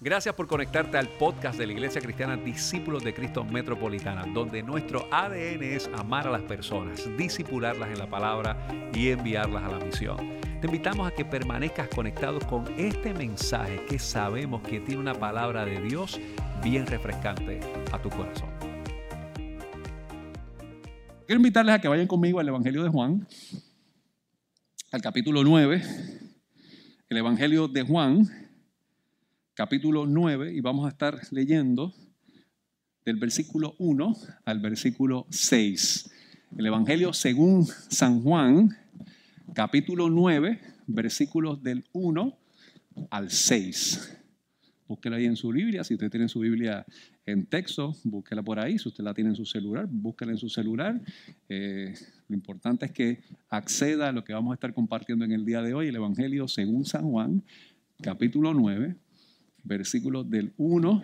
Gracias por conectarte al podcast de la Iglesia Cristiana Discípulos de Cristo Metropolitana, donde nuestro ADN es amar a las personas, disipularlas en la palabra y enviarlas a la misión. Te invitamos a que permanezcas conectado con este mensaje que sabemos que tiene una palabra de Dios bien refrescante a tu corazón. Quiero invitarles a que vayan conmigo al Evangelio de Juan, al capítulo 9, el Evangelio de Juan, capítulo 9, y vamos a estar leyendo del versículo 1 al versículo 6. El Evangelio según San Juan, capítulo 9, versículos del 1 al 6. Búsquela ahí en su Biblia, si usted tiene su Biblia en texto, búsquela por ahí, si usted la tiene en su celular, búsquela en su celular. Eh, lo importante es que acceda a lo que vamos a estar compartiendo en el día de hoy, el Evangelio según San Juan, capítulo 9, versículos del 1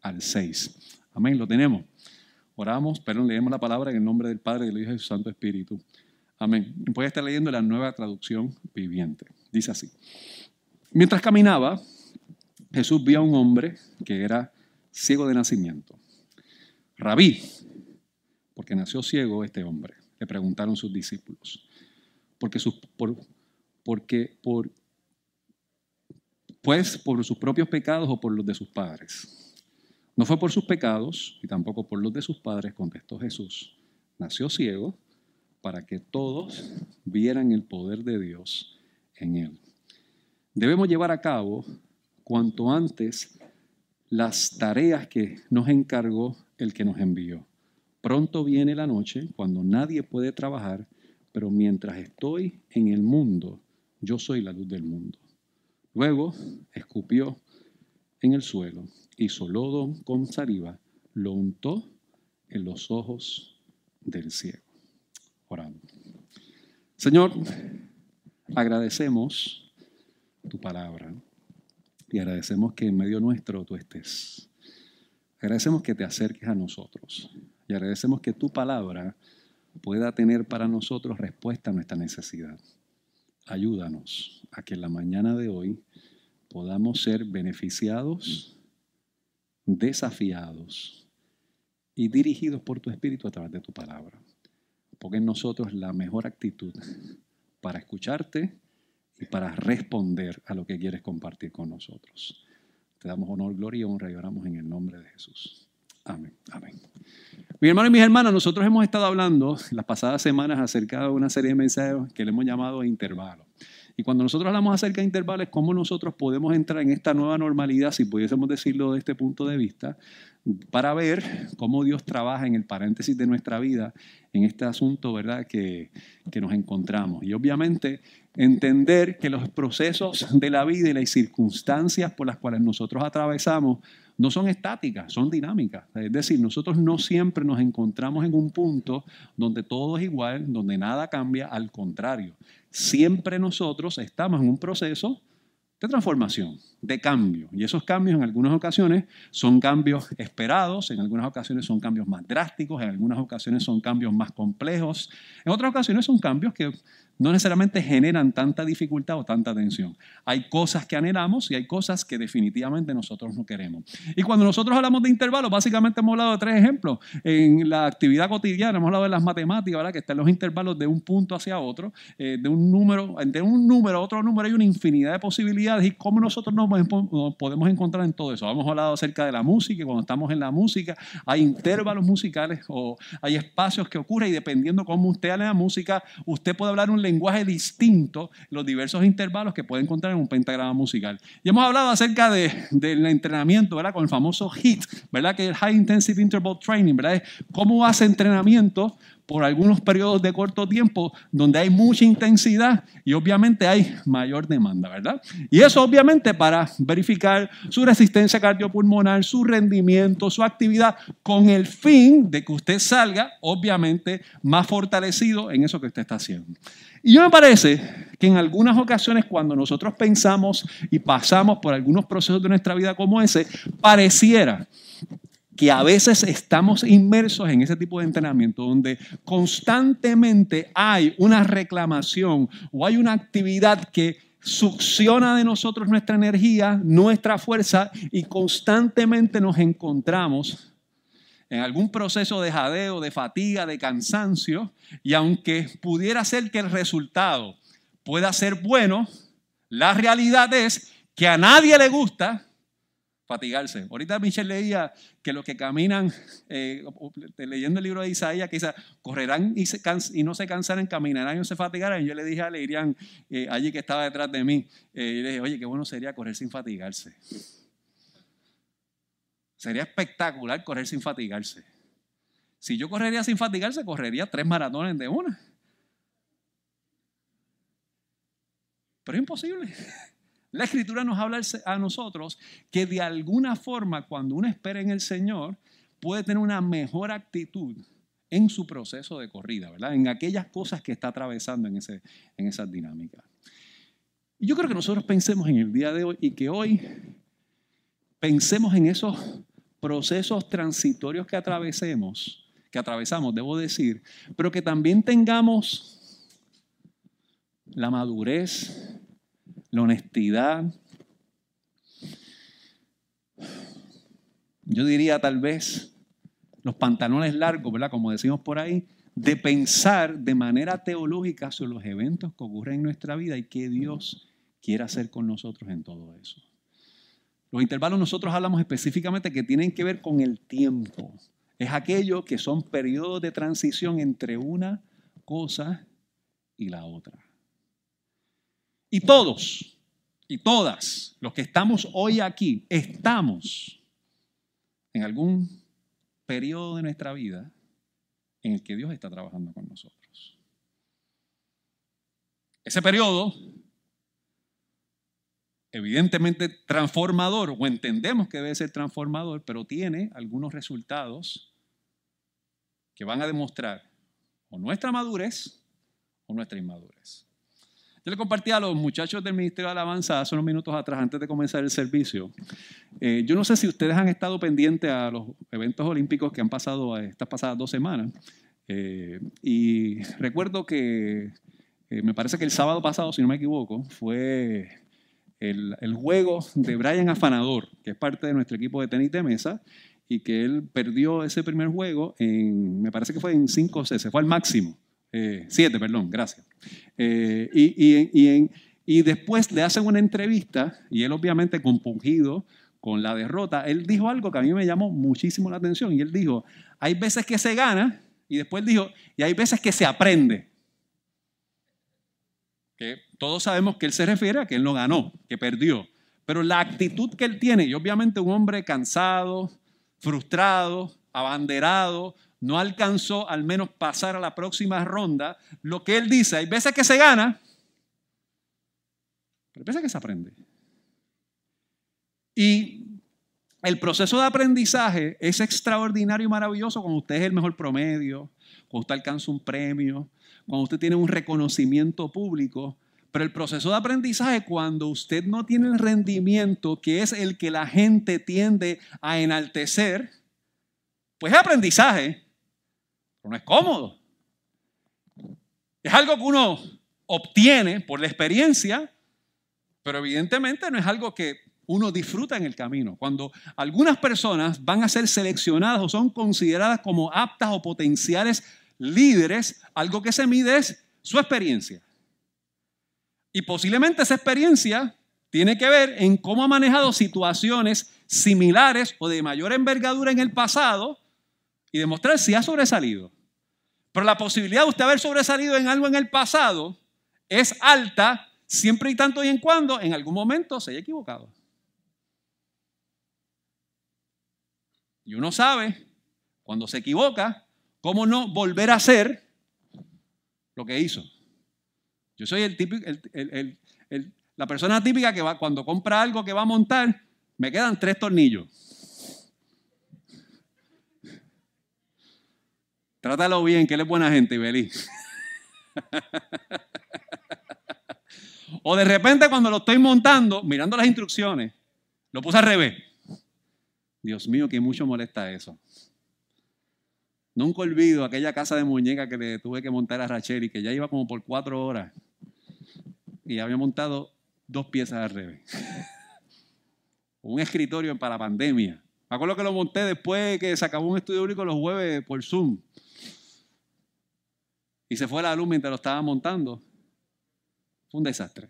al 6. Amén, lo tenemos. Oramos, pero leemos la palabra en el nombre del Padre, del Hijo y del Santo Espíritu. Amén. Voy a estar leyendo la nueva traducción viviente. Dice así. Mientras caminaba, Jesús vio a un hombre que era ciego de nacimiento. Rabí, porque nació ciego este hombre, le preguntaron sus discípulos. Porque, sus, por, porque por, pues por sus propios pecados o por los de sus padres. No fue por sus pecados y tampoco por los de sus padres, contestó Jesús. Nació ciego para que todos vieran el poder de Dios en él. Debemos llevar a cabo cuanto antes las tareas que nos encargó el que nos envió. Pronto viene la noche cuando nadie puede trabajar, pero mientras estoy en el mundo, yo soy la luz del mundo. Luego escupió en el suelo, hizo lodo con saliva, lo untó en los ojos del ciego. Orando. Señor, agradecemos tu palabra y agradecemos que en medio nuestro tú estés. Agradecemos que te acerques a nosotros y agradecemos que tu palabra pueda tener para nosotros respuesta a nuestra necesidad. Ayúdanos a que la mañana de hoy podamos ser beneficiados, desafiados y dirigidos por tu Espíritu a través de tu palabra. Porque en nosotros la mejor actitud para escucharte y para responder a lo que quieres compartir con nosotros. Te damos honor, gloria y honra y oramos en el nombre de Jesús. Amén. Amén. Mi hermano y mis hermanas, nosotros hemos estado hablando las pasadas semanas acerca de una serie de mensajes que le hemos llamado intervalos. Y cuando nosotros hablamos acerca de intervalos, cómo nosotros podemos entrar en esta nueva normalidad, si pudiésemos decirlo de este punto de vista, para ver cómo Dios trabaja en el paréntesis de nuestra vida en este asunto, ¿verdad?, que, que nos encontramos. Y obviamente entender que los procesos de la vida y las circunstancias por las cuales nosotros atravesamos no son estáticas, son dinámicas. Es decir, nosotros no siempre nos encontramos en un punto donde todo es igual, donde nada cambia, al contrario. Siempre nosotros estamos en un proceso de transformación, de cambio. Y esos cambios en algunas ocasiones son cambios esperados, en algunas ocasiones son cambios más drásticos, en algunas ocasiones son cambios más complejos, en otras ocasiones son cambios que no necesariamente generan tanta dificultad o tanta tensión. Hay cosas que anhelamos y hay cosas que definitivamente nosotros no queremos. Y cuando nosotros hablamos de intervalos, básicamente hemos hablado de tres ejemplos. En la actividad cotidiana hemos hablado de las matemáticas, ¿verdad? que están los intervalos de un punto hacia otro, eh, de un número, de un número a otro número hay una infinidad de posibilidades y cómo nosotros nos podemos encontrar en todo eso. Hemos hablado acerca de la música y cuando estamos en la música hay intervalos musicales o hay espacios que ocurren y dependiendo cómo usted habla la música, usted puede hablar un lenguaje distinto los diversos intervalos que puede encontrar en un pentagrama musical. Y hemos hablado acerca del entrenamiento, ¿verdad? Con el famoso HIT, ¿verdad? Que el High Intensive Interval Training, ¿verdad? Cómo hace entrenamiento por algunos periodos de corto tiempo donde hay mucha intensidad y obviamente hay mayor demanda, ¿verdad? Y eso obviamente para verificar su resistencia cardiopulmonar, su rendimiento, su actividad, con el fin de que usted salga obviamente más fortalecido en eso que usted está haciendo. Y yo me parece que en algunas ocasiones cuando nosotros pensamos y pasamos por algunos procesos de nuestra vida como ese, pareciera que a veces estamos inmersos en ese tipo de entrenamiento donde constantemente hay una reclamación o hay una actividad que succiona de nosotros nuestra energía, nuestra fuerza y constantemente nos encontramos en algún proceso de jadeo, de fatiga, de cansancio, y aunque pudiera ser que el resultado pueda ser bueno, la realidad es que a nadie le gusta fatigarse. Ahorita Michelle leía que los que caminan, eh, leyendo el libro de Isaías, que dice, correrán y, y, no se cansarán, caminarán y no se fatigarán. Yo le dije a Leirian, eh, allí que estaba detrás de mí, eh, le dije, oye, qué bueno sería correr sin fatigarse. Sería espectacular correr sin fatigarse. Si yo correría sin fatigarse, correría tres maratones de una. Pero es imposible. La escritura nos habla a nosotros que de alguna forma cuando uno espera en el Señor puede tener una mejor actitud en su proceso de corrida, ¿verdad? En aquellas cosas que está atravesando en, ese, en esas dinámicas. Y yo creo que nosotros pensemos en el día de hoy y que hoy pensemos en esos procesos transitorios que atravesemos, que atravesamos, debo decir, pero que también tengamos la madurez, la honestidad. Yo diría tal vez los pantalones largos, ¿verdad? Como decimos por ahí, de pensar de manera teológica sobre los eventos que ocurren en nuestra vida y qué Dios quiere hacer con nosotros en todo eso. Los intervalos nosotros hablamos específicamente que tienen que ver con el tiempo. Es aquello que son periodos de transición entre una cosa y la otra. Y todos y todas los que estamos hoy aquí, estamos en algún periodo de nuestra vida en el que Dios está trabajando con nosotros. Ese periodo, evidentemente transformador, o entendemos que debe ser transformador, pero tiene algunos resultados que van a demostrar o nuestra madurez o nuestra inmadurez. Yo le compartí a los muchachos del Ministerio de Alabanza hace unos minutos atrás, antes de comenzar el servicio. Eh, yo no sé si ustedes han estado pendientes a los eventos olímpicos que han pasado estas pasadas dos semanas. Eh, y recuerdo que eh, me parece que el sábado pasado, si no me equivoco, fue el, el, juego de Brian Afanador, que es parte de nuestro equipo de tenis de mesa, y que él perdió ese primer juego en, me parece que fue en 5 C, se fue al máximo. Eh, siete, perdón, gracias. Eh, y, y, después le hacen una entrevista y él obviamente compungido con la derrota, él dijo algo que a mí me llamó muchísimo la atención y él dijo, hay veces que se gana y después dijo, y hay veces que se aprende. Que todos sabemos que él se refiere a que él no ganó, que perdió. Pero la actitud que él tiene, y obviamente un hombre cansado, frustrado, abanderado, no alcanzó al menos pasar a la próxima ronda, lo que él dice, hay veces que se gana, pero hay veces que se aprende. Y el proceso de aprendizaje es extraordinario y maravilloso cuando usted es el mejor promedio, cuando usted alcanza un premio, cuando usted tiene un reconocimiento público. Pero el proceso de aprendizaje, cuando usted no tiene el rendimiento que es el que la gente tiende a enaltecer, pues es aprendizaje, no es cómodo. Es algo que uno obtiene por la experiencia, pero evidentemente no es algo que uno disfruta en el camino. Cuando algunas personas van a ser seleccionadas o son consideradas como aptas o potenciales líderes, algo que se mide es su experiencia. Y posiblemente esa experiencia tiene que ver en cómo ha manejado situaciones similares o de mayor envergadura en el pasado y demostrar si ha sobresalido. Pero la posibilidad de usted haber sobresalido en algo en el pasado es alta siempre y tanto y en cuando en algún momento se haya equivocado. Y uno sabe, cuando se equivoca, cómo no volver a hacer lo que hizo. Yo soy el típico, la persona típica que va, cuando compra algo que va a montar, me quedan tres tornillos. Trátalo bien, que él es buena gente, Ibelí. o de repente cuando lo estoy montando, mirando las instrucciones, lo puse al revés. Dios mío, que mucho molesta eso. Nunca olvido aquella casa de muñeca que le tuve que montar a Rachel y que ya iba como por cuatro horas. Y había montado dos piezas al revés. un escritorio para la pandemia. Me acuerdo que lo monté después que se acabó un estudio único los jueves por Zoom. Y se fue la luz mientras lo estaba montando. Fue un desastre.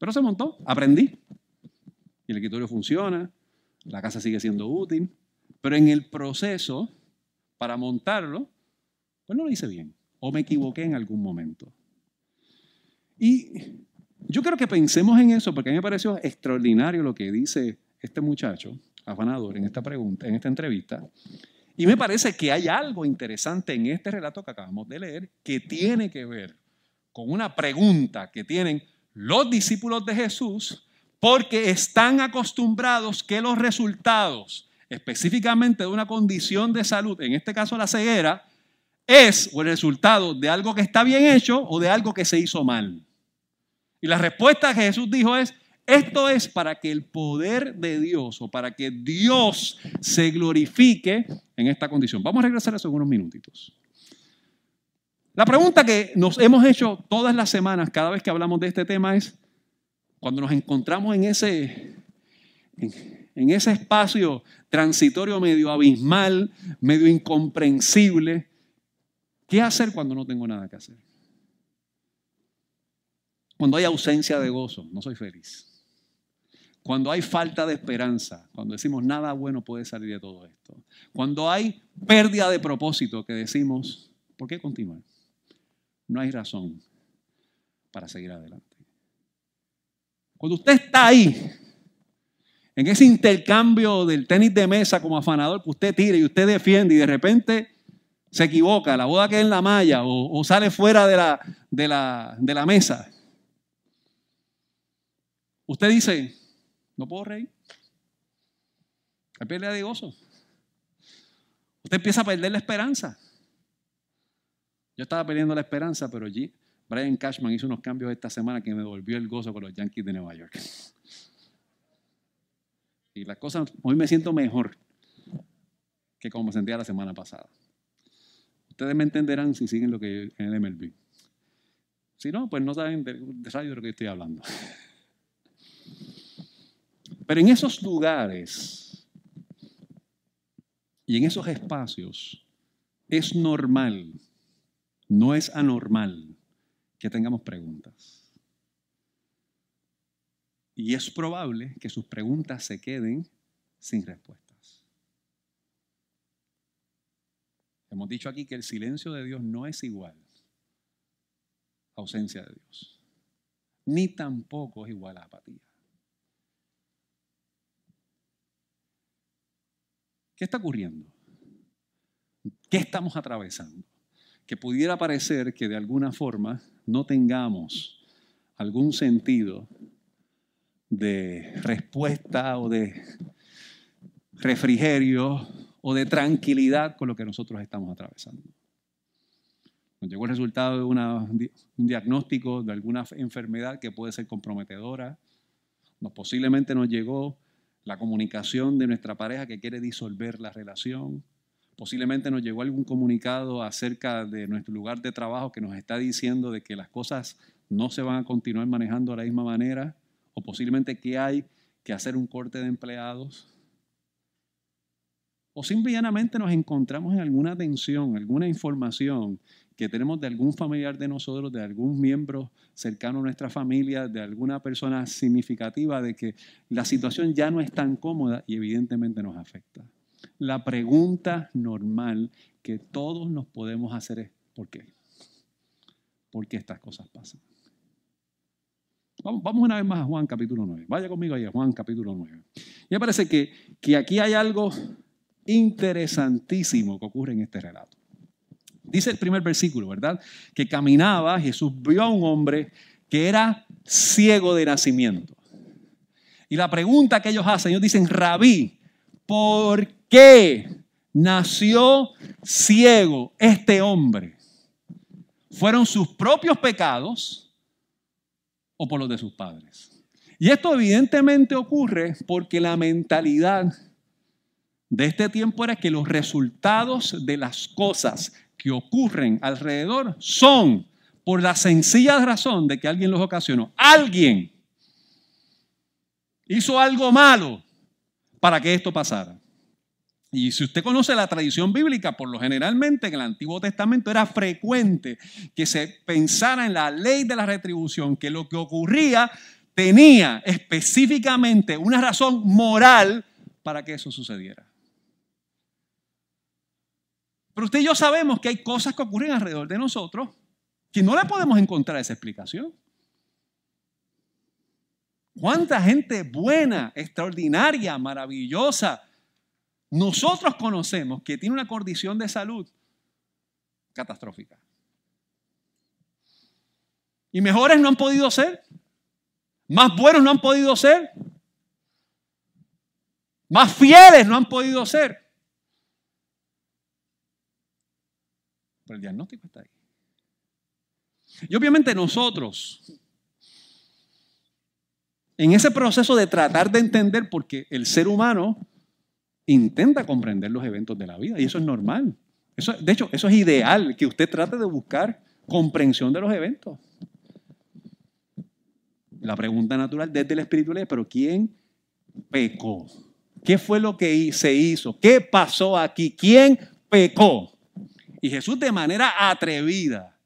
Pero se montó, aprendí. Y el escritorio funciona, la casa sigue siendo útil. Pero en el proceso, para montarlo, pues no lo hice bien. O me equivoqué en algún momento. Y yo creo que pensemos en eso, porque a mí me pareció extraordinario lo que dice este muchacho, afanador, en esta pregunta, en esta entrevista. Y me parece que hay algo interesante en este relato que acabamos de leer que tiene que ver con una pregunta que tienen los discípulos de Jesús porque están acostumbrados que los resultados, específicamente de una condición de salud, en este caso la ceguera, es el resultado de algo que está bien hecho o de algo que se hizo mal. Y la respuesta que Jesús dijo es, esto es para que el poder de Dios o para que Dios se glorifique en esta condición. Vamos a regresar a eso en unos minutitos. La pregunta que nos hemos hecho todas las semanas, cada vez que hablamos de este tema, es, cuando nos encontramos en ese, en, ese espacio transitorio medio abismal, medio incomprensible, ¿qué hacer cuando no tengo nada que hacer? Cuando hay ausencia de gozo, no soy feliz. Cuando hay falta de esperanza, cuando decimos nada bueno puede salir de todo esto. Cuando hay pérdida de propósito, que decimos, ¿por qué continuar? No hay razón para seguir adelante. Cuando usted está ahí, en ese intercambio del tenis de mesa como afanador que usted tira y usted defiende y de repente se equivoca, la boda queda en la malla o, sale fuera de la, de, la, de la mesa, usted dice, no puedo reír. Hay pérdida de gozo. Usted empieza a perder la esperanza. Yo estaba perdiendo la esperanza, pero allí Brian Cashman hizo unos cambios esta semana que me devolvió el gozo con los Yankees de Nueva York. Y las cosas, hoy me siento mejor que como me sentía la semana pasada. Ustedes me entenderán si siguen lo que en el MLB. Si no, pues no saben de, de radio de lo que estoy hablando. Pero en esos lugares y en esos espacios es normal, no es anormal que tengamos preguntas. Y es probable que sus preguntas se queden sin respuestas. Hemos dicho aquí que el silencio de Dios no es igual a ausencia de Dios, ni tampoco es igual a apatía. ¿Qué está ocurriendo? ¿Qué estamos atravesando? Que pudiera parecer que de alguna forma no tengamos algún sentido de respuesta o de refrigerio o de tranquilidad con lo que nosotros estamos atravesando. Nos llegó el resultado de un diagnóstico de alguna enfermedad que puede ser comprometedora. Nos, posiblemente nos llegó la comunicación de nuestra pareja que quiere disolver la relación. Posiblemente nos llegó algún comunicado acerca de nuestro lugar de trabajo que nos está diciendo de que las cosas no se van a continuar manejando de la misma manera. O posiblemente que hay que hacer un corte de empleados. O simplemente nos encontramos en alguna tensión, alguna información que tenemos de algún familiar de nosotros, de algún miembro cercano a nuestra familia, de alguna persona significativa, de que la situación ya no es tan cómoda y evidentemente nos afecta. La pregunta normal que todos nos podemos hacer es, ¿por qué? ¿Por qué estas cosas pasan? Vamos, una vez más a Juan capítulo 9. Vaya conmigo ahí a Juan capítulo 9. Y me parece que, que aquí hay algo interesantísimo que ocurre en este relato. Dice el primer versículo, ¿verdad? Que caminaba, Jesús vio a un hombre que era ciego de nacimiento. Y la pregunta que ellos hacen, ellos dicen, rabí, ¿por qué nació ciego este hombre? ¿Fueron sus propios pecados o por los de sus padres? Y esto evidentemente ocurre porque la mentalidad de este tiempo era que los resultados de las cosas que ocurren alrededor son por la sencilla razón de que alguien los ocasionó. Alguien hizo algo malo para que esto pasara. Y si usted conoce la tradición bíblica, por lo generalmente en el Antiguo Testamento era frecuente que se pensara en la ley de la retribución, que lo que ocurría tenía específicamente una razón moral para que eso sucediera. Pero usted y yo sabemos que hay cosas que ocurren alrededor de nosotros que no le podemos encontrar esa explicación. ¿Cuánta gente buena, extraordinaria, maravillosa? nosotros conocemos que tiene una condición de salud catastrófica. Y mejores no han podido ser. Más buenos no han podido ser. Más fieles no han podido ser. El diagnóstico está ahí. Y obviamente nosotros, en ese proceso de tratar de entender, porque el ser humano intenta comprender los eventos de la vida y eso es normal. Eso, de hecho, eso es ideal, que usted trate de buscar comprensión de los eventos. La pregunta natural desde el espíritu es, pero ¿quién pecó? ¿Qué fue lo que se hizo? ¿Qué pasó aquí? ¿Quién pecó? Y Jesús de manera atrevida.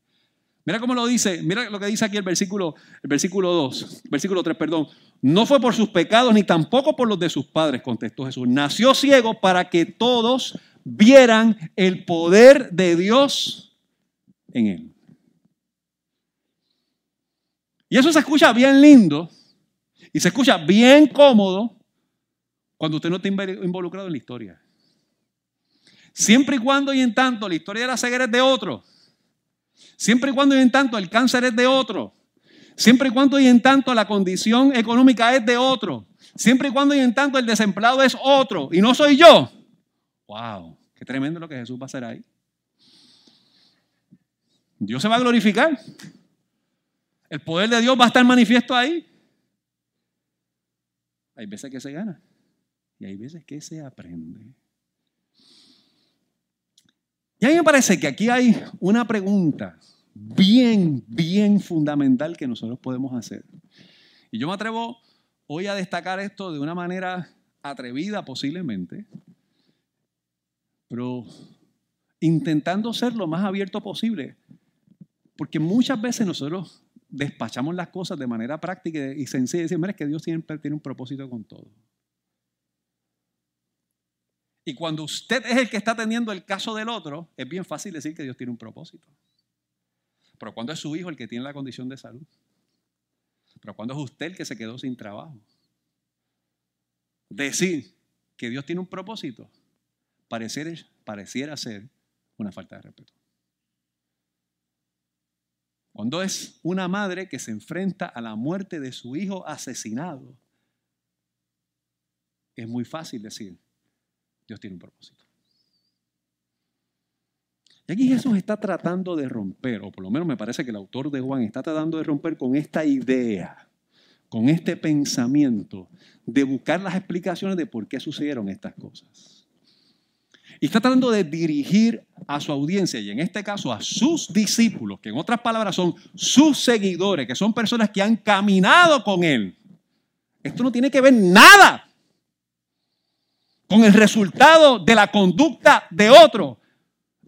Mira cómo lo dice, mira lo que dice aquí el versículo, el versículo 2, versículo 3, perdón. No fue por sus pecados ni tampoco por los de sus padres, contestó Jesús. Nació ciego para que todos vieran el poder de Dios en él. Y eso se escucha bien lindo y se escucha bien cómodo cuando usted no está involucrado en la historia. Siempre y cuando y en tanto la historia de la ceguera es de otro. Siempre y cuando y en tanto el cáncer es de otro. Siempre y cuando y en tanto la condición económica es de otro. Siempre y cuando y en tanto el desempleado es otro y no soy yo. ¡Wow! Qué tremendo lo que Jesús va a hacer ahí. Dios se va a glorificar. El poder de Dios va a estar manifiesto ahí. Hay veces que se gana y hay veces que se aprende. A mí me parece que aquí hay una pregunta bien, bien fundamental que nosotros podemos hacer. Y yo me atrevo hoy a destacar esto de una manera atrevida posiblemente, pero intentando ser lo más abierto posible, porque muchas veces nosotros despachamos las cosas de manera práctica y sencilla y decimos, es que Dios siempre tiene un propósito con todo. Y cuando usted es el que está teniendo el caso del otro, es bien fácil decir que Dios tiene un propósito. Pero cuando es su hijo el que tiene la condición de salud. Pero cuando es usted el que se quedó sin trabajo. Decir que Dios tiene un propósito pareciera ser una falta de respeto. Cuando es una madre que se enfrenta a la muerte de su hijo asesinado, es muy fácil decir, Dios tiene un propósito. Y aquí Jesús está tratando de romper, o por lo menos me parece que el autor de Juan está tratando de romper con esta idea, con este pensamiento de buscar las explicaciones de por qué sucedieron estas cosas. Y está tratando de dirigir a su audiencia, y en este caso a sus discípulos, que en otras palabras son sus seguidores, que son personas que han caminado con Él. Esto no tiene que ver nada con el resultado de la conducta de otro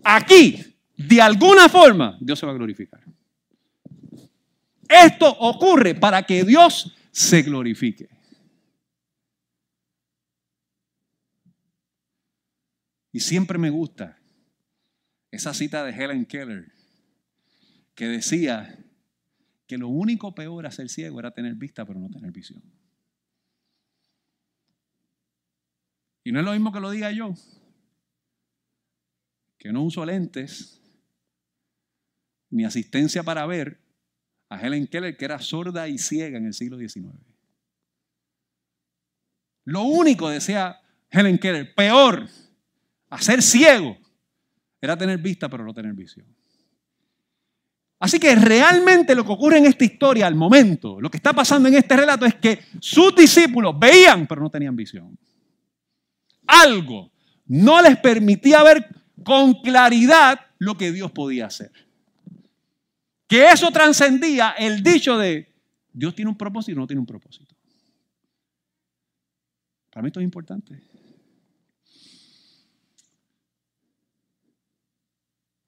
aquí, de alguna forma, Dios se va a glorificar. Esto ocurre para que Dios se glorifique. Y siempre me gusta esa cita de Helen Keller que decía que lo único peor a ser ciego era tener vista pero no tener visión. Y no es lo mismo que lo diga yo que no uso lentes ni asistencia para ver a Helen Keller, que era sorda y ciega en el siglo XIX. Lo único, decía Helen Keller, peor, a ser ciego, era tener vista pero no tener visión. Así que realmente lo que ocurre en esta historia al momento, lo que está pasando en este relato es que sus discípulos veían pero no tenían visión. Algo no les permitía ver con claridad lo que Dios podía hacer. Que eso trascendía el dicho de Dios tiene un propósito y no tiene un propósito. Para mí esto es importante.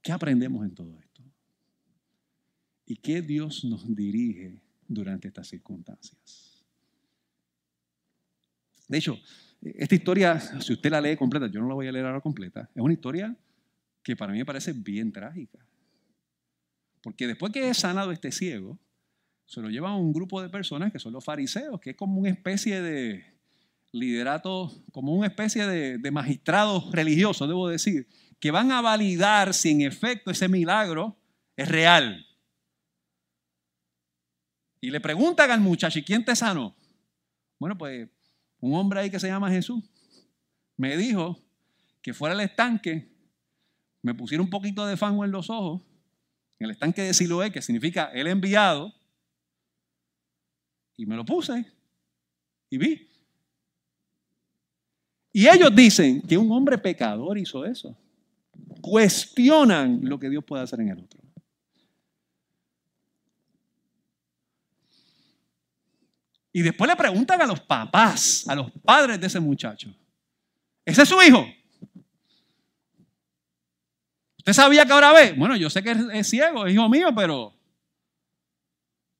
¿Qué aprendemos en todo esto? ¿Y qué Dios nos dirige durante estas circunstancias? De hecho, esta historia, si usted la lee completa, yo no la voy a leer ahora completa, es una historia que para mí me parece bien trágica. Porque después que es sanado este ciego, se lo llevan a un grupo de personas que son los fariseos, que es como una especie de liderato, como una especie de, de magistrados religiosos, debo decir, que van a validar si en efecto ese milagro es real. Y le preguntan al muchacho, ¿y quién te sanó? Bueno, pues un hombre ahí que se llama Jesús me dijo que fuera al estanque, me pusiera un poquito de fango en los ojos, en el estanque de Siloé, que significa el enviado, y me lo puse y vi. Y ellos dicen que un hombre pecador hizo eso. Cuestionan lo que Dios puede hacer en el otro. Y después le preguntan a los papás, a los padres de ese muchacho. ¿Ese es su hijo? ¿Usted sabía que ahora ve? Bueno, yo sé que es ciego, es hijo mío, pero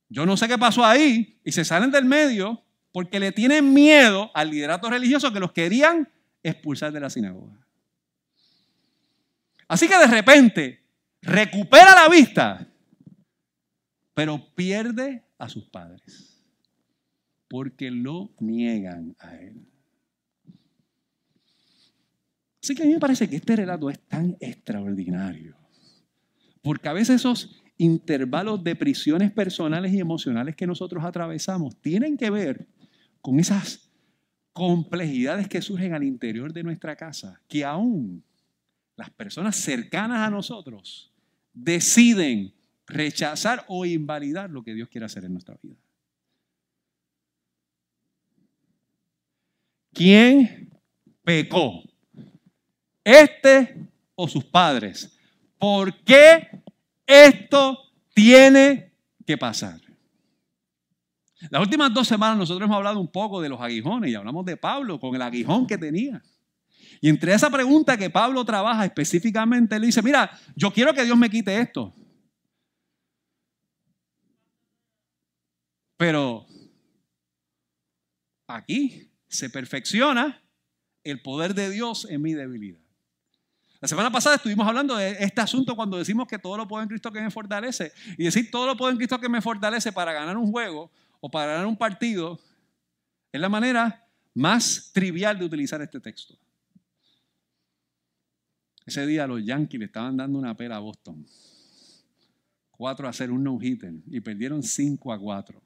yo no sé qué pasó ahí. Y se salen del medio porque le tienen miedo al liderato religioso que los querían expulsar de la sinagoga. Así que de repente recupera la vista, pero pierde a sus padres porque lo niegan a Él. Así que a mí me parece que este relato es tan extraordinario, porque a veces esos intervalos de prisiones personales y emocionales que nosotros atravesamos tienen que ver con esas complejidades que surgen al interior de nuestra casa, que aún las personas cercanas a nosotros deciden rechazar o invalidar lo que Dios quiere hacer en nuestra vida. ¿Quién pecó? ¿Este o sus padres? ¿Por qué esto tiene que pasar? Las últimas dos semanas nosotros hemos hablado un poco de los aguijones y hablamos de Pablo con el aguijón que tenía. Y entre esa pregunta que Pablo trabaja específicamente, él dice, mira, yo quiero que Dios me quite esto. Pero aquí se perfecciona el poder de Dios en mi debilidad. La semana pasada estuvimos hablando de este asunto cuando decimos que todo lo puedo en Cristo que me fortalece. Y decir todo lo puedo en Cristo que me fortalece para ganar un juego o para ganar un partido es la manera más trivial de utilizar este texto. Ese día los Yankees le estaban dando una pela a Boston. 4 a 0, un no-hitter. Y perdieron 5 a 4.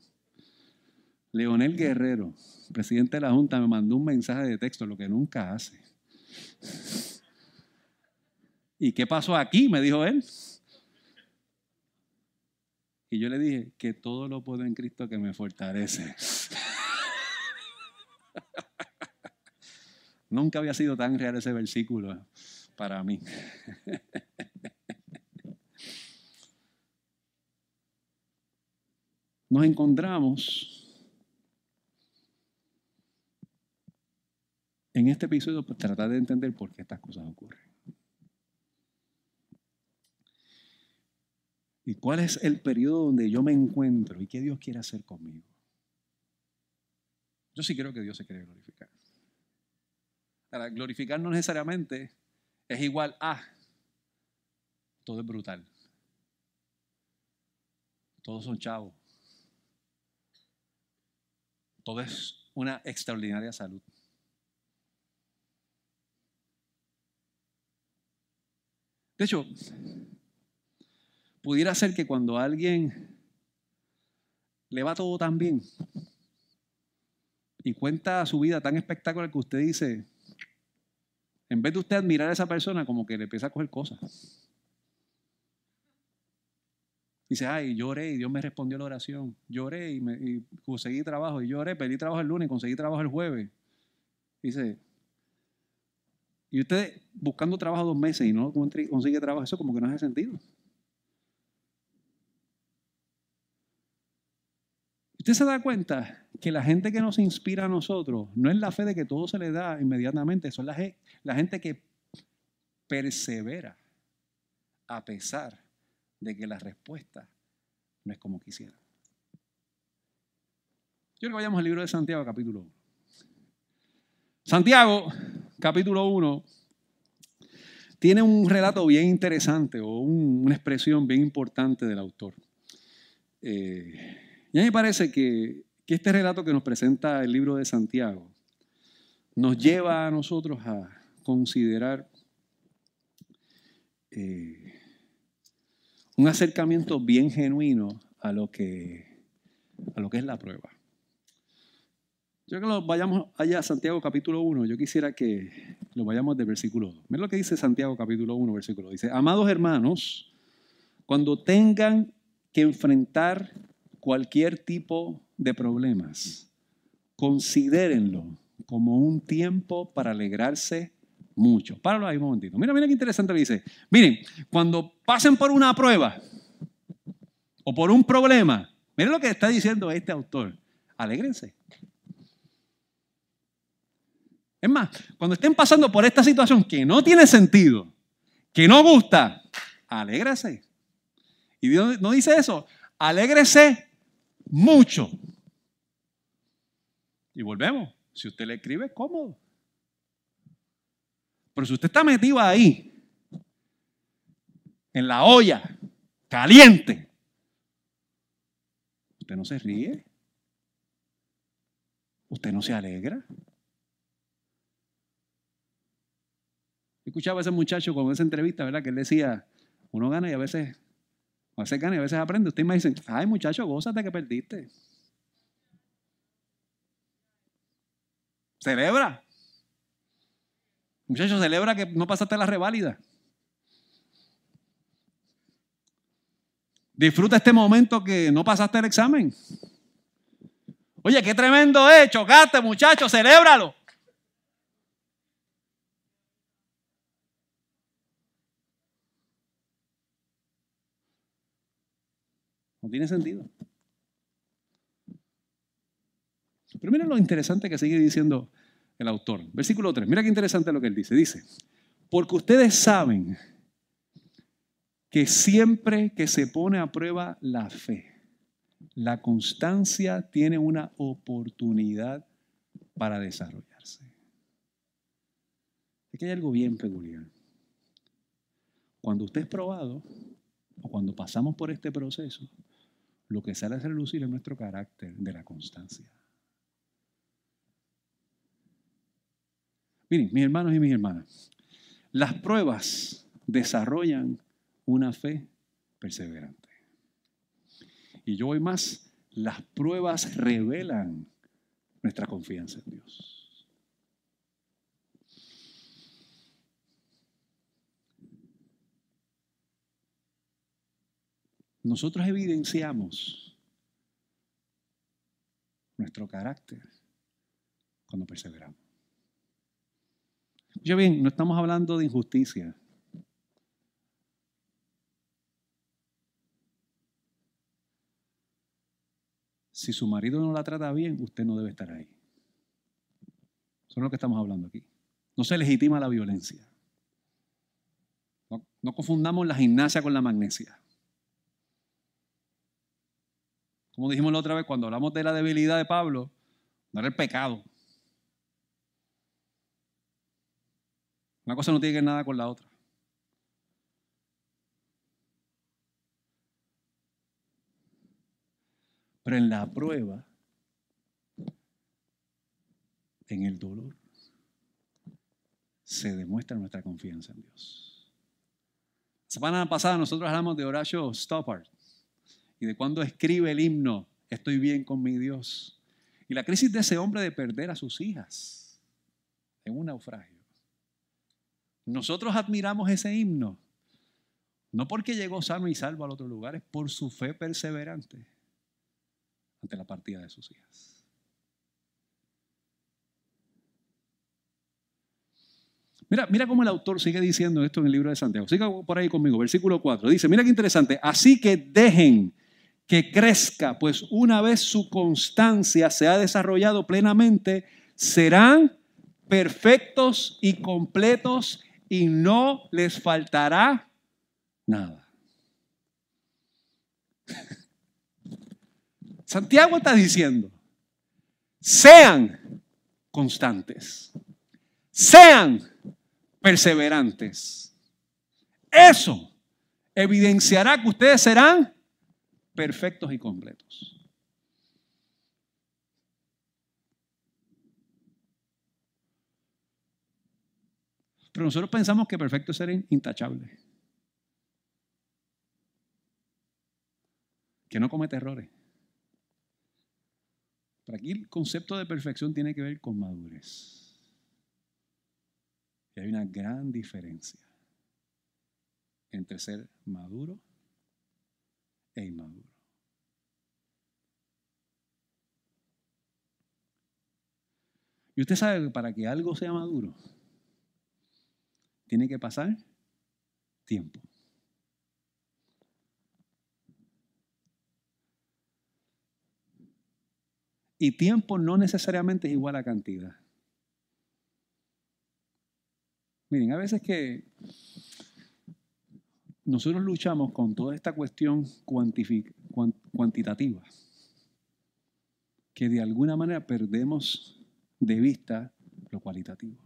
Leonel Guerrero, presidente de la Junta, me mandó un mensaje de texto, lo que nunca hace. ¿Y qué pasó aquí? Me dijo él. Y yo le dije que todo lo puedo en Cristo que me fortalece. Nunca había sido tan real ese versículo para mí. Nos encontramos en este episodio pues, tratar de entender por qué estas cosas ocurren. ¿Y cuál es el periodo donde yo me encuentro y qué Dios quiere hacer conmigo? Yo sí creo que Dios se quiere glorificar. Para glorificar no necesariamente es igual a todo es brutal. Todos son chavos. Todo es una extraordinaria salud. De hecho, pudiera ser que cuando alguien le va todo tan bien y cuenta su vida tan espectacular que usted dice, en vez de usted admirar a esa persona, como que le empieza a coger cosas. Dice, ay, lloré y Dios me respondió la oración. Lloré y, me, conseguí trabajo. Y lloré, pedí trabajo el lunes y conseguí trabajo el jueves. Dice, y usted buscando trabajo dos meses y no consigue trabajo, eso como que no hace sentido. Usted se da cuenta que la gente que nos inspira a nosotros no es la fe de que todo se le da inmediatamente, son la, la gente que persevera a pesar de que la respuesta no es como quisiera. Quiero que vayamos al libro de Santiago, capítulo 1. Santiago, capítulo 1, tiene un relato bien interesante o una expresión bien importante del autor. Eh, y a mí me parece que, este relato que nos presenta el libro de Santiago nos lleva a nosotros a considerar eh, un acercamiento bien genuino a lo que, a lo que es la prueba. Yo que lo vayamos allá a Santiago capítulo 1, yo quisiera que lo vayamos del versículo 2. Miren lo que dice Santiago capítulo 1, versículo 2. Dice, amados hermanos, cuando tengan que enfrentar cualquier tipo de problemas, considérenlo como un tiempo para alegrarse mucho. Páralo ahí un momentito. Mira, mira qué interesante le dice. Miren, cuando pasen por una prueba o por un problema, miren lo que está diciendo este autor. Alégrense. Es más, cuando estén pasando por esta situación que no tiene sentido, que no gusta, alégrese. Y Dios no dice eso, alégrese mucho. Y volvemos. Si usted le escribe, cómodo. Pero si usted está metido ahí, en la olla, caliente, usted no se ríe. Usted no se alegra. Escuchaba a ese muchacho con esa entrevista, ¿verdad? Que él decía, uno gana y a veces, a veces gana y a veces aprende. Usted me dice, ay muchacho, gózate que perdiste. Celebra. Muchacho, celebra que no pasaste la reválida. Disfruta este momento que no pasaste el examen. Oye, qué tremendo es, chocaste, muchacho, celébralo. No tiene sentido. Pero mira lo interesante que sigue diciendo el autor. Versículo 3. Mira qué interesante lo que él dice. Dice, porque ustedes saben que siempre que se pone a prueba la fe, la constancia tiene una oportunidad para desarrollarse. Es que hay algo bien peculiar. Cuando usted es probado, o cuando pasamos por este proceso, lo que sale a relucir es nuestro carácter de la constancia. Miren, mis hermanos y mis hermanas, las pruebas desarrollan una fe perseverante. Y yo voy más, las pruebas revelan nuestra confianza en Dios. Nosotros evidenciamos nuestro carácter cuando perseveramos. Yo bien, no estamos hablando de injusticia. Si su marido no la trata bien, usted no debe estar ahí. Eso es lo que estamos hablando aquí. No se legitima la violencia. No, no confundamos la gimnasia con la magnesia. Como dijimos la otra vez, cuando hablamos de la debilidad de Pablo, no era el pecado. Una cosa no tiene que nada con la otra. Pero en la prueba, en el dolor, se demuestra nuestra confianza en Dios. La semana pasada nosotros hablamos de Horacio Stoppard de cuando escribe el himno, estoy bien con mi Dios. Y la crisis de ese hombre de perder a sus hijas en un naufragio. Nosotros admiramos ese himno, no porque llegó sano y salvo al otro lugar, es por su fe perseverante ante la partida de sus hijas. Mira, mira cómo el autor sigue diciendo esto en el libro de Santiago. Siga por ahí conmigo, versículo 4. Dice, mira qué interesante. Así que dejen que crezca, pues una vez su constancia se ha desarrollado plenamente, serán perfectos y completos y no les faltará nada. Santiago está diciendo, sean constantes, sean perseverantes. Eso evidenciará que ustedes serán perfectos y completos. Pero nosotros pensamos que perfecto es ser intachable. Que no comete errores. Pero aquí el concepto de perfección tiene que ver con madurez. Y hay una gran diferencia entre ser maduro e inmaduro. Y usted sabe que para que algo sea maduro, tiene que pasar tiempo. Y tiempo no necesariamente es igual a cantidad. Miren, a veces que nosotros luchamos con toda esta cuestión cuantitativa, que de alguna manera perdemos de vista lo cualitativo.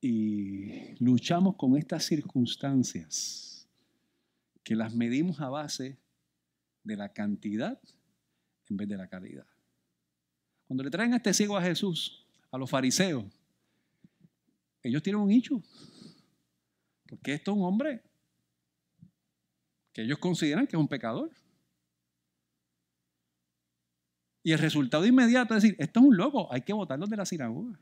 Y luchamos con estas circunstancias que las medimos a base de la cantidad en vez de la calidad. Cuando le traen a este ciego a Jesús, a los fariseos, ellos tienen un hecho. Porque esto es un hombre que ellos consideran que es un pecador. Y el resultado inmediato es decir, esto es un loco, hay que votarlo de la sinagoga.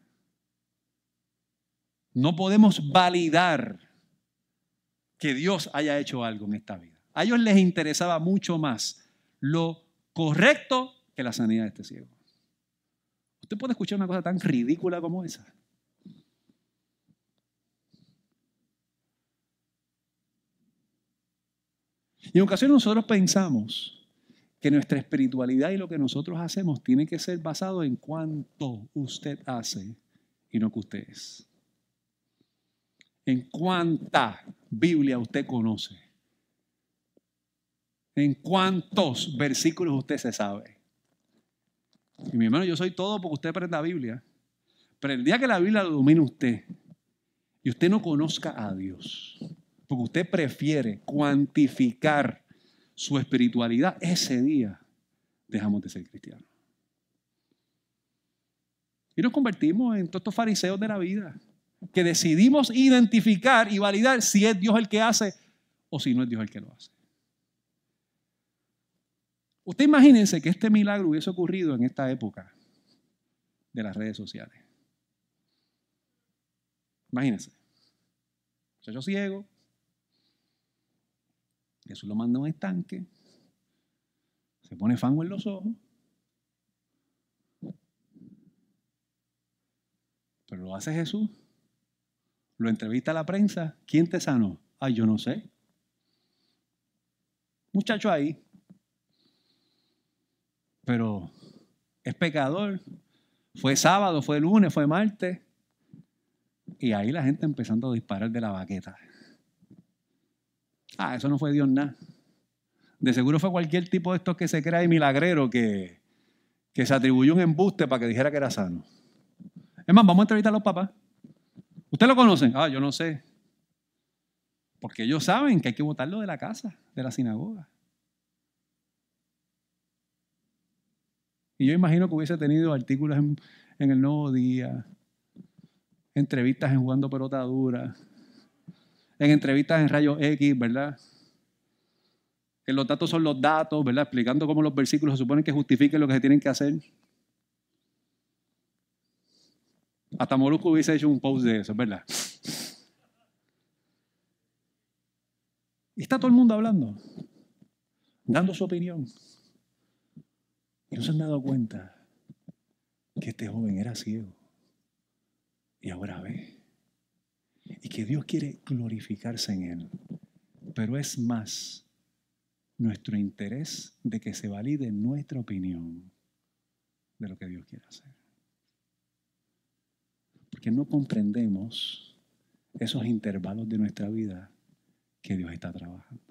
No podemos validar que Dios haya hecho algo en esta vida. A ellos les interesaba mucho más lo correcto que la sanidad de este ciego. Usted puede escuchar una cosa tan ridícula como esa. Y en ocasiones nosotros pensamos que nuestra espiritualidad y lo que nosotros hacemos tiene que ser basado en cuánto usted hace y no que usted es. En cuánta Biblia usted conoce. En cuántos versículos usted se sabe. Y mi hermano, yo soy todo porque usted aprenda Biblia. Pero el día que la Biblia lo domine usted y usted no conozca a Dios, porque usted prefiere cuantificar su espiritualidad, ese día dejamos de ser cristianos. Y nos convertimos en todos estos fariseos de la vida, que decidimos identificar y validar si es Dios el que hace o si no es Dios el que lo hace. Usted imagínense que este milagro hubiese ocurrido en esta época de las redes sociales. Imagínense. Muchacho ciego, Jesús lo manda a un estanque, se pone fango en los ojos, pero lo hace Jesús. Lo entrevista a la prensa. ¿Quién te sanó? Ay, yo no sé. Muchacho ahí. Pero es pecador. Fue sábado, fue lunes, fue martes. Y ahí la gente empezando a disparar de la baqueta. Ah, eso no fue Dios nada. De seguro fue cualquier tipo de estos que se crea y milagrero que, que se atribuyó un embuste para que dijera que era sano. Es más, vamos a entrevistar a los papás. ¿Usted lo conocen? Ah, yo no sé. Porque ellos saben que hay que votarlo de la casa, de la sinagoga. Y yo imagino que hubiese tenido artículos en, en el Nuevo Día, entrevistas en Jugando Pelota Dura, en entrevistas en Rayos X, ¿verdad? Que los datos son los datos, ¿verdad? Explicando cómo los versículos se suponen que justifiquen lo que se tienen que hacer. Hasta Molusco hubiese hecho un post de eso, ¿verdad? Y está todo el mundo hablando, dando su opinión. Y no se han dado cuenta que este joven era ciego y ahora ve y que Dios quiere glorificarse en él. Pero es más nuestro interés de que se valide nuestra opinión de lo que Dios quiere hacer. Porque no comprendemos esos intervalos de nuestra vida que Dios está trabajando.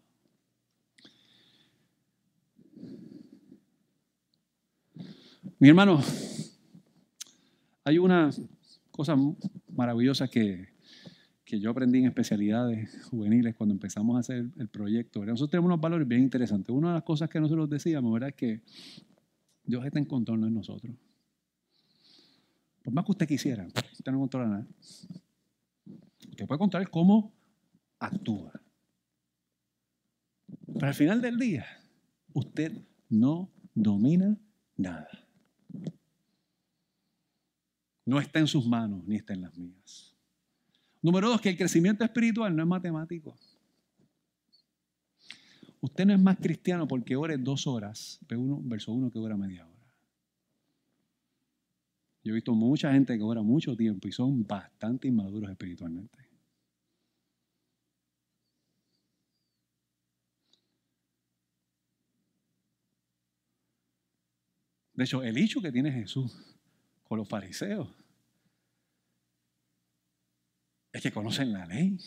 Mi hermano, hay una cosa maravillosa que, que yo aprendí en especialidades juveniles cuando empezamos a hacer el proyecto. Nosotros tenemos unos valores bien interesantes. Una de las cosas que nosotros decíamos ¿verdad? que Dios está en control de nosotros. Por más que usted quisiera, usted no controla nada. Usted puede controlar cómo actúa. Pero al final del día, usted no domina nada. No está en sus manos ni está en las mías. Número dos, que el crecimiento espiritual no es matemático. Usted no es más cristiano porque ore dos horas, verso uno que ora media hora. Yo he visto mucha gente que ora mucho tiempo y son bastante inmaduros espiritualmente. De hecho, el hecho que tiene Jesús con los fariseos es que conocen la ley,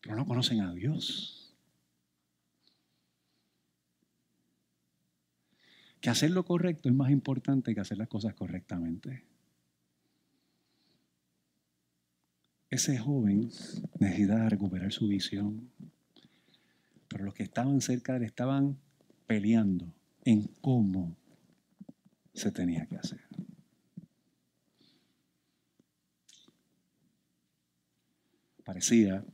pero no conocen a Dios. Que hacer lo correcto es más importante que hacer las cosas correctamente. Ese joven necesitaba recuperar su visión, pero los que estaban cerca de él estaban peleando en cómo se tenía que hacer. Parecía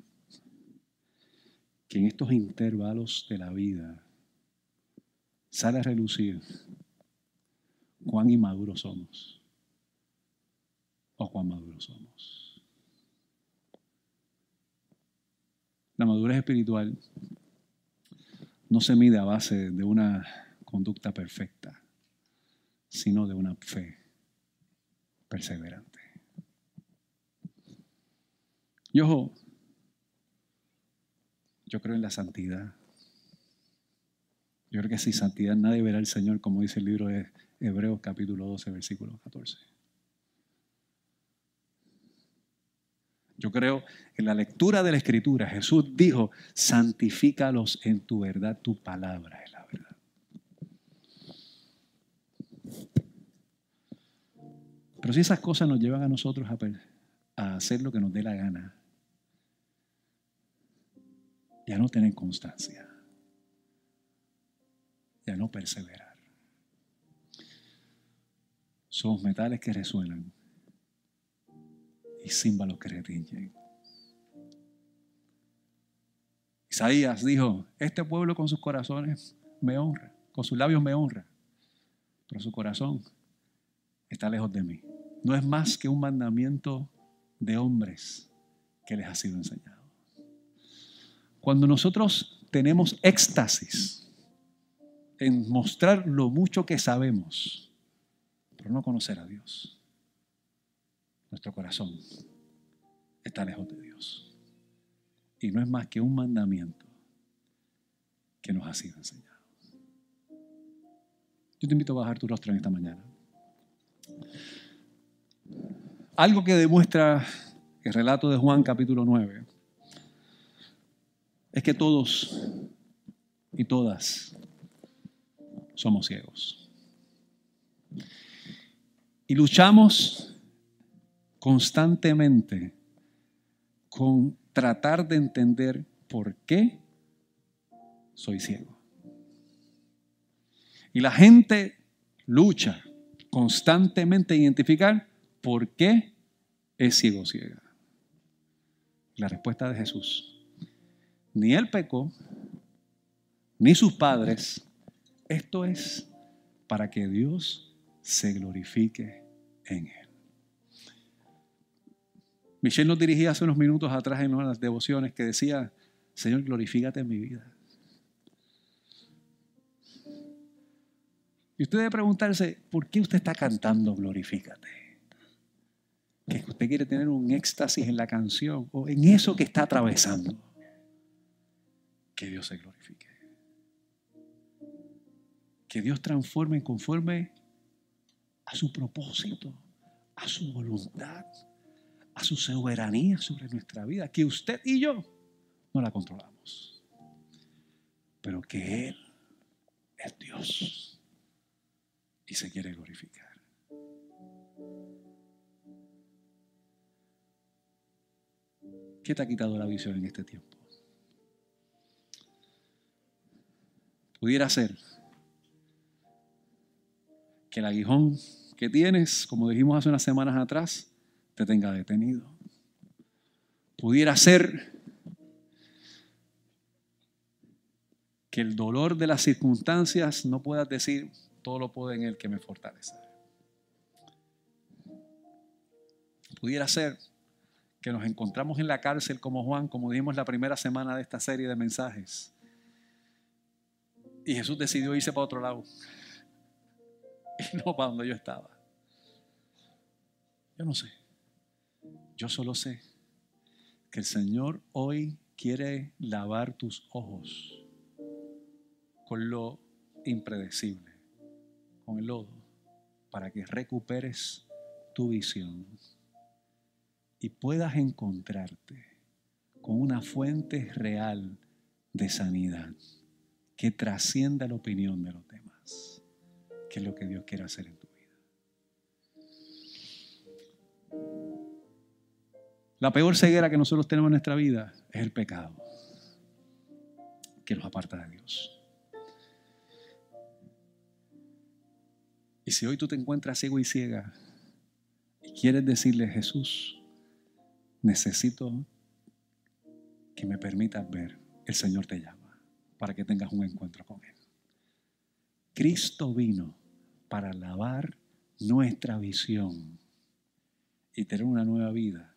que en estos intervalos de la vida sale a relucir cuán inmaduros somos o cuán maduros somos. La madurez espiritual no se mide a base de una conducta perfecta, sino de una fe perseverante. Y yo creo en la santidad. Yo creo que sin santidad nadie verá al Señor, como dice el libro de Hebreos capítulo 12, versículo 14. Yo creo en la lectura de la Escritura. Jesús dijo, santifícalos en tu verdad, tu palabra es la verdad. Pero si esas cosas nos llevan a nosotros a hacer lo que nos dé la gana, ya no tener constancia, ya no perseverar. Somos metales que resuenan y címbalos que retiñen. Isaías dijo, este pueblo con sus corazones me honra, con sus labios me honra, pero su corazón está lejos de mí. No es más que un mandamiento de hombres que les ha sido enseñado. Cuando nosotros tenemos éxtasis en mostrar lo mucho que sabemos, pero no conocer a Dios, nuestro corazón está lejos de Dios. Y no es más que un mandamiento que nos ha sido enseñado. Yo te invito a bajar tu rostro en esta mañana. Algo que demuestra el relato de Juan capítulo 9 es que todos y todas somos ciegos. Y luchamos constantemente con tratar de entender por qué soy ciego. Y la gente lucha constantemente a identificar por qué es ciego ciega. La respuesta de Jesús ni él pecó, ni sus padres. Esto es para que Dios se glorifique en él. Michelle nos dirigía hace unos minutos atrás en las devociones que decía, Señor, glorifícate en mi vida. Y usted debe preguntarse, ¿por qué usted está cantando glorifícate? Que usted quiere tener un éxtasis en la canción o en eso que está atravesando. Que Dios se glorifique. Que Dios transforme conforme a su propósito, a su voluntad, a su soberanía sobre nuestra vida, que usted y yo no la controlamos, pero que Él es Dios y se quiere glorificar. ¿Qué te ha quitado la visión en este tiempo? Pudiera ser que el aguijón que tienes, como dijimos hace unas semanas atrás, te tenga detenido. Pudiera ser que el dolor de las circunstancias no puedas decir, todo lo puedo en Él que me fortalece. Pudiera ser que nos encontramos en la cárcel como Juan, como dijimos la primera semana de esta serie de mensajes. Y Jesús decidió irse para otro lado. Y no para donde yo estaba. Yo no sé. Yo solo sé que el Señor hoy quiere lavar tus ojos con lo impredecible, con el lodo, para que recuperes tu visión y puedas encontrarte con una fuente real de sanidad que trascienda la opinión de los demás, que es lo que Dios quiere hacer en tu vida. La peor ceguera que nosotros tenemos en nuestra vida es el pecado, que nos aparta de Dios. Y si hoy tú te encuentras ciego y ciega y quieres decirle, Jesús, necesito que me permitas ver, el Señor te llama para que tengas un encuentro con Él. Cristo vino para lavar nuestra visión y tener una nueva vida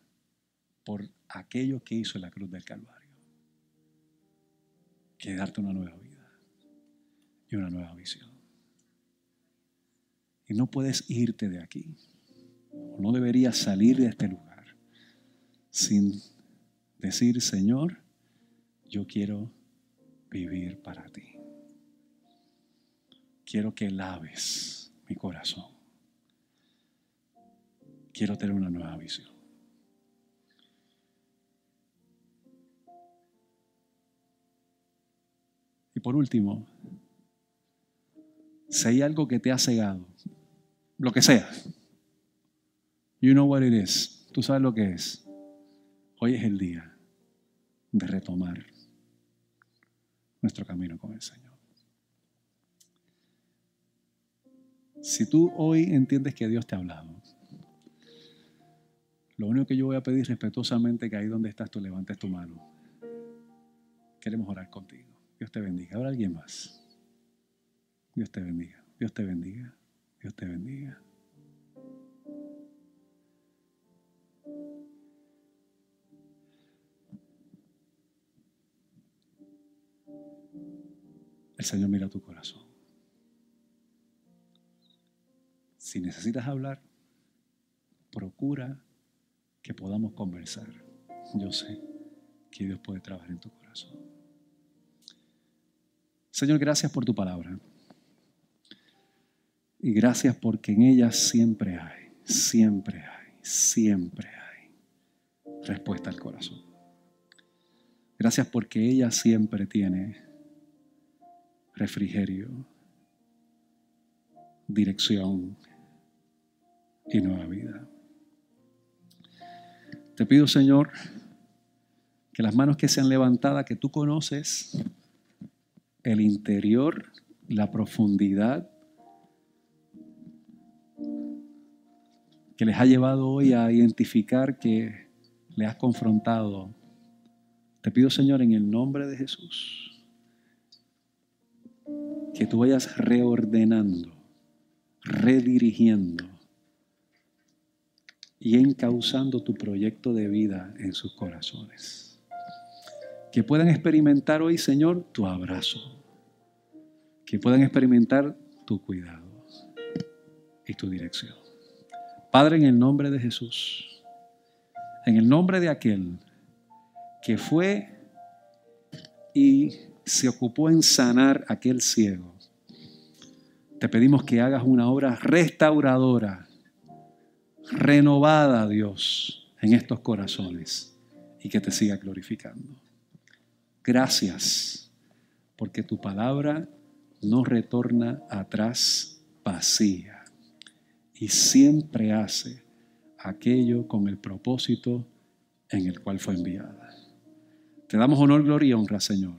por aquello que hizo la cruz del Calvario. Que darte una nueva vida y una nueva visión. Y no puedes irte de aquí. No deberías salir de este lugar sin decir, Señor, yo quiero vivir para ti. Quiero que laves mi corazón. Quiero tener una nueva visión. Y por último, si hay algo que te ha cegado, lo que sea, you know what it is, tú sabes lo que es. Hoy es el día de retomar nuestro camino con el Señor. Si tú hoy entiendes que Dios te ha hablado, lo único que yo voy a pedir respetuosamente que ahí donde estás tú levantes tu mano. Queremos orar contigo. Dios te bendiga. Ahora alguien más. Dios te bendiga. Dios te bendiga. Dios te bendiga. El Señor mira tu corazón. Si necesitas hablar, procura que podamos conversar. Yo sé que Dios puede trabajar en tu corazón. Señor, gracias por tu palabra. Y gracias porque en ella siempre hay, siempre hay, siempre hay respuesta al corazón. Gracias porque ella siempre tiene refrigerio, dirección y nueva vida. Te pido, Señor, que las manos que sean levantadas, que tú conoces el interior, la profundidad que les ha llevado hoy a identificar que le has confrontado. Te pido, Señor, en el nombre de Jesús que tú vayas reordenando, redirigiendo y encauzando tu proyecto de vida en sus corazones. Que puedan experimentar hoy, Señor, tu abrazo. Que puedan experimentar tu cuidado y tu dirección. Padre, en el nombre de Jesús, en el nombre de aquel que fue y se ocupó en sanar a aquel ciego, te pedimos que hagas una obra restauradora, renovada, Dios, en estos corazones y que te siga glorificando. Gracias, porque tu palabra no retorna atrás vacía y siempre hace aquello con el propósito en el cual fue enviada. Te damos honor, gloria y honra, Señor,